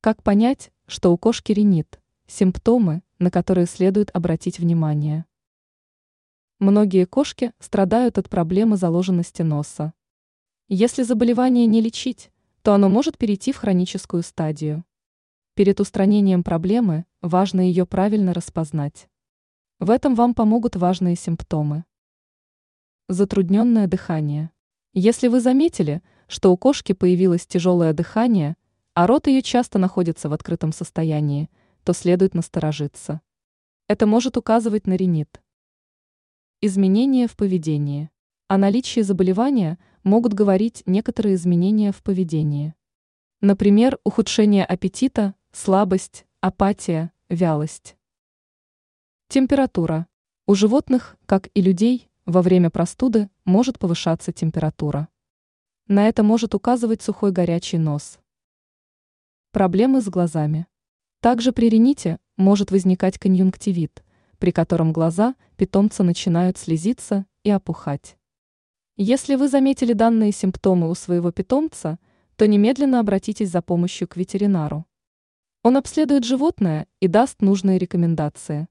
Как понять, что у кошки ринит? Симптомы, на которые следует обратить внимание. Многие кошки страдают от проблемы заложенности носа. Если заболевание не лечить, то оно может перейти в хроническую стадию. Перед устранением проблемы важно ее правильно распознать. В этом вам помогут важные симптомы. Затрудненное дыхание. Если вы заметили, что у кошки появилось тяжелое дыхание – а рот ее часто находится в открытом состоянии, то следует насторожиться. Это может указывать на ринит. Изменения в поведении. О наличии заболевания могут говорить некоторые изменения в поведении. Например, ухудшение аппетита, слабость, апатия, вялость. Температура. У животных, как и людей, во время простуды может повышаться температура. На это может указывать сухой горячий нос. Проблемы с глазами. Также при рините может возникать конъюнктивит, при котором глаза питомца начинают слезиться и опухать. Если вы заметили данные симптомы у своего питомца, то немедленно обратитесь за помощью к ветеринару. Он обследует животное и даст нужные рекомендации.